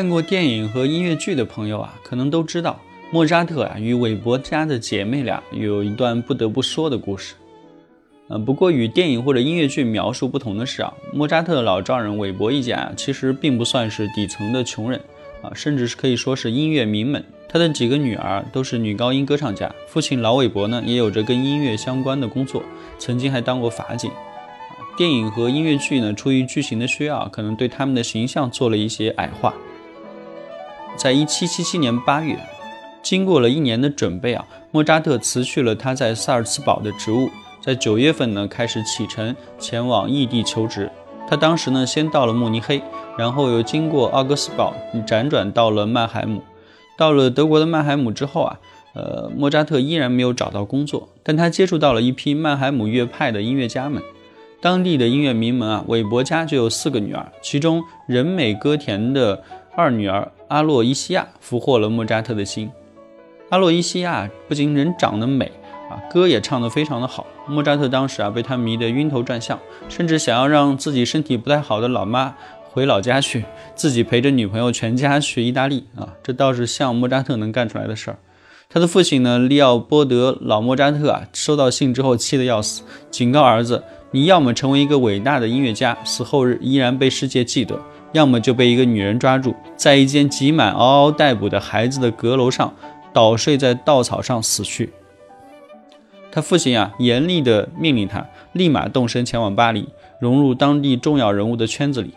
看过电影和音乐剧的朋友啊，可能都知道莫扎特啊与韦伯家的姐妹俩有一段不得不说的故事。呃，不过与电影或者音乐剧描述不同的是啊，莫扎特的老丈人韦伯一家其实并不算是底层的穷人啊，甚至是可以说是音乐名门。他的几个女儿都是女高音歌唱家，父亲老韦伯呢也有着跟音乐相关的工作，曾经还当过法警。电影和音乐剧呢，出于剧情的需要，可能对他们的形象做了一些矮化。在一七七七年八月，经过了一年的准备啊，莫扎特辞去了他在萨尔茨堡的职务，在九月份呢开始启程前往异地求职。他当时呢先到了慕尼黑，然后又经过奥格斯堡，辗转到了曼海姆。到了德国的曼海姆之后啊，呃，莫扎特依然没有找到工作，但他接触到了一批曼海姆乐派的音乐家们。当地的音乐名门啊，韦伯家就有四个女儿，其中人美歌甜的。二女儿阿洛伊西亚俘获了莫扎特的心。阿洛伊西亚不仅人长得美啊，歌也唱得非常的好。莫扎特当时啊被他迷得晕头转向，甚至想要让自己身体不太好的老妈回老家去，自己陪着女朋友全家去意大利啊。这倒是像莫扎特能干出来的事儿。他的父亲呢，利奥波德老莫扎特啊，收到信之后气得要死，警告儿子：你要么成为一个伟大的音乐家，死后日依然被世界记得。要么就被一个女人抓住，在一间挤满嗷嗷待哺的孩子的阁楼上倒睡在稻草上死去。他父亲啊，严厉地命令他立马动身前往巴黎，融入当地重要人物的圈子里。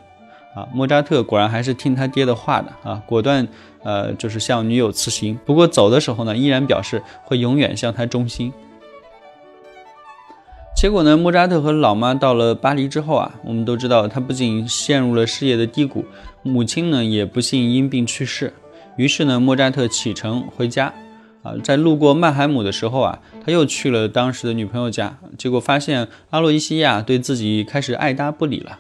啊，莫扎特果然还是听他爹的话的啊，果断呃，就是向女友辞行。不过走的时候呢，依然表示会永远向他忠心。结果呢？莫扎特和老妈到了巴黎之后啊，我们都知道他不仅陷入了事业的低谷，母亲呢也不幸因病去世。于是呢，莫扎特启程回家。啊，在路过曼海姆的时候啊，他又去了当时的女朋友家，结果发现阿洛伊西亚对自己开始爱答不理了。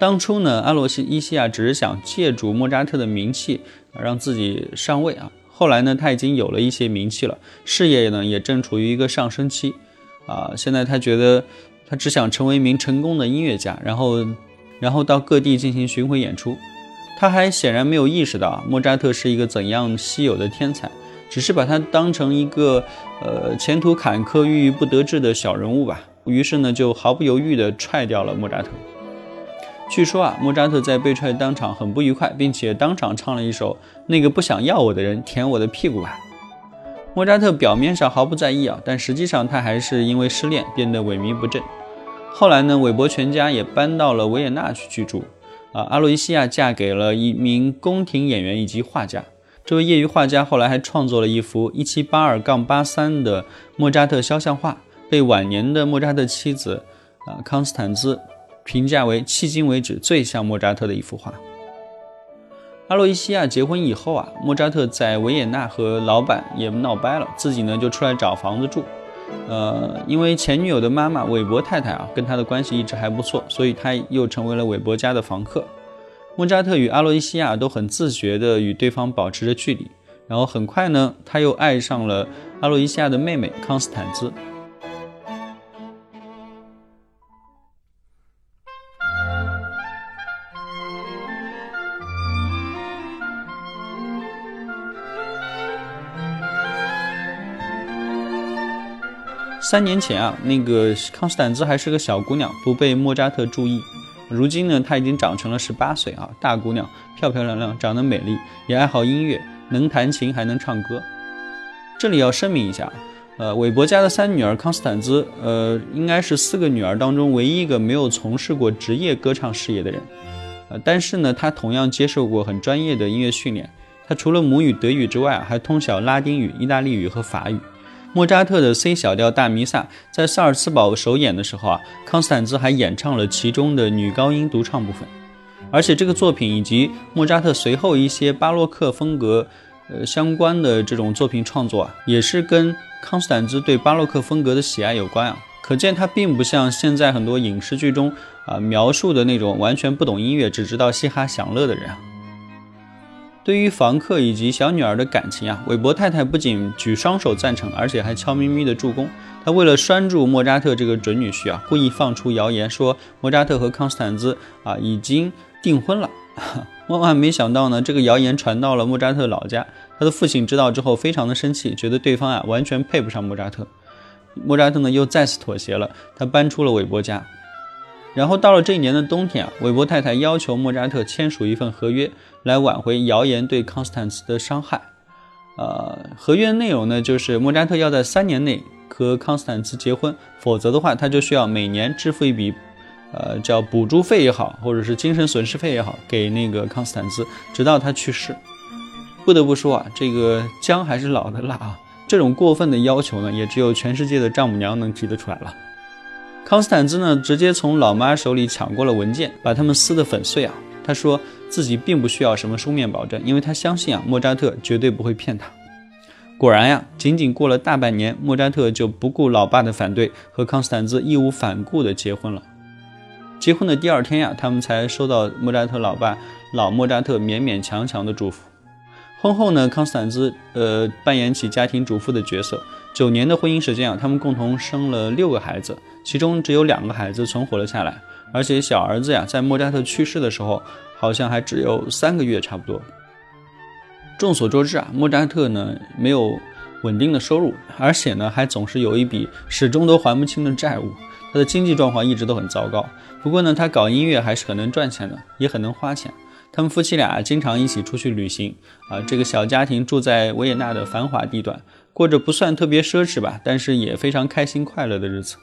当初呢，阿洛伊西亚只是想借助莫扎特的名气让自己上位啊。后来呢，他已经有了一些名气了，事业呢也正处于一个上升期。啊，现在他觉得他只想成为一名成功的音乐家，然后，然后到各地进行巡回演出。他还显然没有意识到莫扎特是一个怎样稀有的天才，只是把他当成一个呃前途坎坷、郁郁不得志的小人物吧。于是呢，就毫不犹豫地踹掉了莫扎特。据说啊，莫扎特在被踹当场很不愉快，并且当场唱了一首《那个不想要我的人舔我的屁股吧》。莫扎特表面上毫不在意啊，但实际上他还是因为失恋变得萎靡不振。后来呢，韦伯全家也搬到了维也纳去居住。啊，阿洛伊西亚嫁给了一名宫廷演员以及画家。这位业余画家后来还创作了一幅1782-83的莫扎特肖像画，被晚年的莫扎特妻子啊康斯坦兹评价为迄今为止最像莫扎特的一幅画。阿洛伊西亚结婚以后啊，莫扎特在维也纳和老板也闹掰了，自己呢就出来找房子住。呃，因为前女友的妈妈韦伯太太啊，跟他的关系一直还不错，所以他又成为了韦伯家的房客。莫扎特与阿洛伊西亚都很自觉地与对方保持着距离，然后很快呢，他又爱上了阿洛伊西亚的妹妹康斯坦兹。三年前啊，那个康斯坦兹还是个小姑娘，不被莫扎特注意。如今呢，她已经长成了十八岁啊，大姑娘，漂漂亮亮，长得美丽，也爱好音乐，能弹琴还能唱歌。这里要声明一下，呃，韦伯家的三女儿康斯坦兹，呃，应该是四个女儿当中唯一一个没有从事过职业歌唱事业的人。呃，但是呢，她同样接受过很专业的音乐训练。她除了母语德语之外啊，还通晓拉丁语、意大利语和法语。莫扎特的 C 小调大弥撒在萨尔茨堡首演的时候啊，康斯坦兹还演唱了其中的女高音独唱部分，而且这个作品以及莫扎特随后一些巴洛克风格呃相关的这种作品创作啊，也是跟康斯坦兹对巴洛克风格的喜爱有关啊。可见他并不像现在很多影视剧中啊描述的那种完全不懂音乐，只知道嘻哈享乐的人啊。对于房客以及小女儿的感情啊，韦伯太太不仅举双手赞成，而且还悄咪咪的助攻。她为了拴住莫扎特这个准女婿啊，故意放出谣言说莫扎特和康斯坦兹啊已经订婚了。万万没想到呢，这个谣言传到了莫扎特老家，他的父亲知道之后非常的生气，觉得对方啊完全配不上莫扎特。莫扎特呢又再次妥协了，他搬出了韦伯家。然后到了这一年的冬天啊，韦伯太太要求莫扎特签署一份合约，来挽回谣言对康斯坦茨的伤害。呃，合约内容呢，就是莫扎特要在三年内和康斯坦茨结婚，否则的话，他就需要每年支付一笔，呃，叫补助费也好，或者是精神损失费也好，给那个康斯坦茨，直到他去世。不得不说啊，这个姜还是老的辣啊！这种过分的要求呢，也只有全世界的丈母娘能提得出来了。康斯坦兹呢，直接从老妈手里抢过了文件，把它们撕得粉碎啊！他说自己并不需要什么书面保证，因为他相信啊，莫扎特绝对不会骗他。果然呀，仅仅过了大半年，莫扎特就不顾老爸的反对，和康斯坦兹义无反顾地结婚了。结婚的第二天呀，他们才收到莫扎特老爸老莫扎特勉勉强强的祝福。婚后呢，康斯坦兹呃扮演起家庭主妇的角色。九年的婚姻时间啊，他们共同生了六个孩子，其中只有两个孩子存活了下来，而且小儿子呀，在莫扎特去世的时候，好像还只有三个月差不多。众所周知啊，莫扎特呢没有稳定的收入，而且呢还总是有一笔始终都还不清的债务，他的经济状况一直都很糟糕。不过呢，他搞音乐还是很能赚钱的，也很能花钱。他们夫妻俩经常一起出去旅行啊，这个小家庭住在维也纳的繁华地段。过着不算特别奢侈吧，但是也非常开心快乐的日子。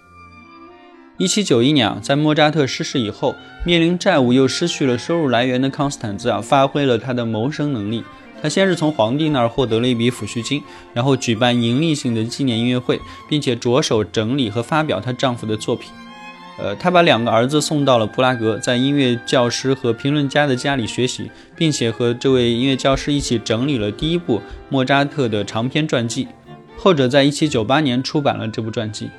一七九一年啊，在莫扎特逝世以后，面临债务又失去了收入来源的康斯坦兹啊，发挥了他的谋生能力。他先是从皇帝那儿获得了一笔抚恤金，然后举办盈利性的纪念音乐会，并且着手整理和发表她丈夫的作品。呃，她把两个儿子送到了布拉格，在音乐教师和评论家的家里学习，并且和这位音乐教师一起整理了第一部莫扎特的长篇传记。后者在1798年出版了这部传记。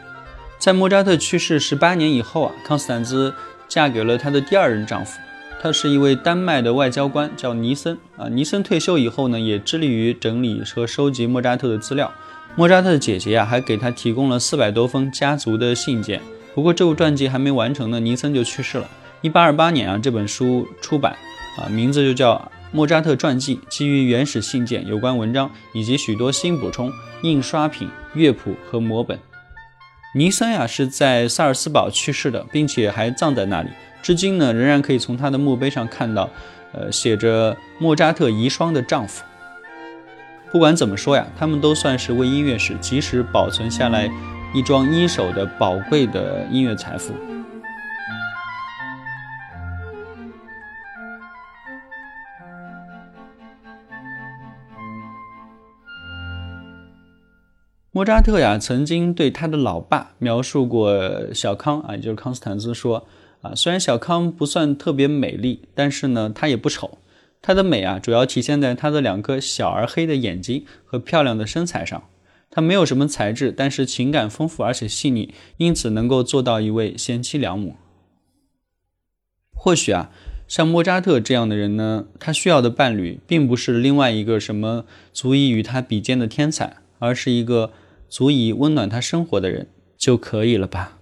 在莫扎特去世十八年以后啊，康斯坦兹嫁给了她的第二任丈夫，他是一位丹麦的外交官，叫尼森啊。尼森退休以后呢，也致力于整理和收集莫扎特的资料。莫扎特的姐姐啊，还给他提供了四百多封家族的信件。不过这部传记还没完成呢，尼森就去世了。1828年啊，这本书出版啊，名字就叫《莫扎特传记》，基于原始信件、有关文章以及许多新补充。印刷品、乐谱和摹本。尼森呀是在萨尔斯堡去世的，并且还葬在那里。至今呢，仍然可以从他的墓碑上看到，呃，写着莫扎特遗孀的丈夫。不管怎么说呀，他们都算是为音乐史及时保存下来一桩一手的宝贵的音乐财富。莫扎特呀，曾经对他的老爸描述过小康啊，也就是康斯坦兹说啊，虽然小康不算特别美丽，但是呢，他也不丑。他的美啊，主要体现在他的两颗小而黑的眼睛和漂亮的身材上。他没有什么才智，但是情感丰富而且细腻，因此能够做到一位贤妻良母。或许啊，像莫扎特这样的人呢，他需要的伴侣并不是另外一个什么足以与他比肩的天才，而是一个。足以温暖他生活的人就可以了吧。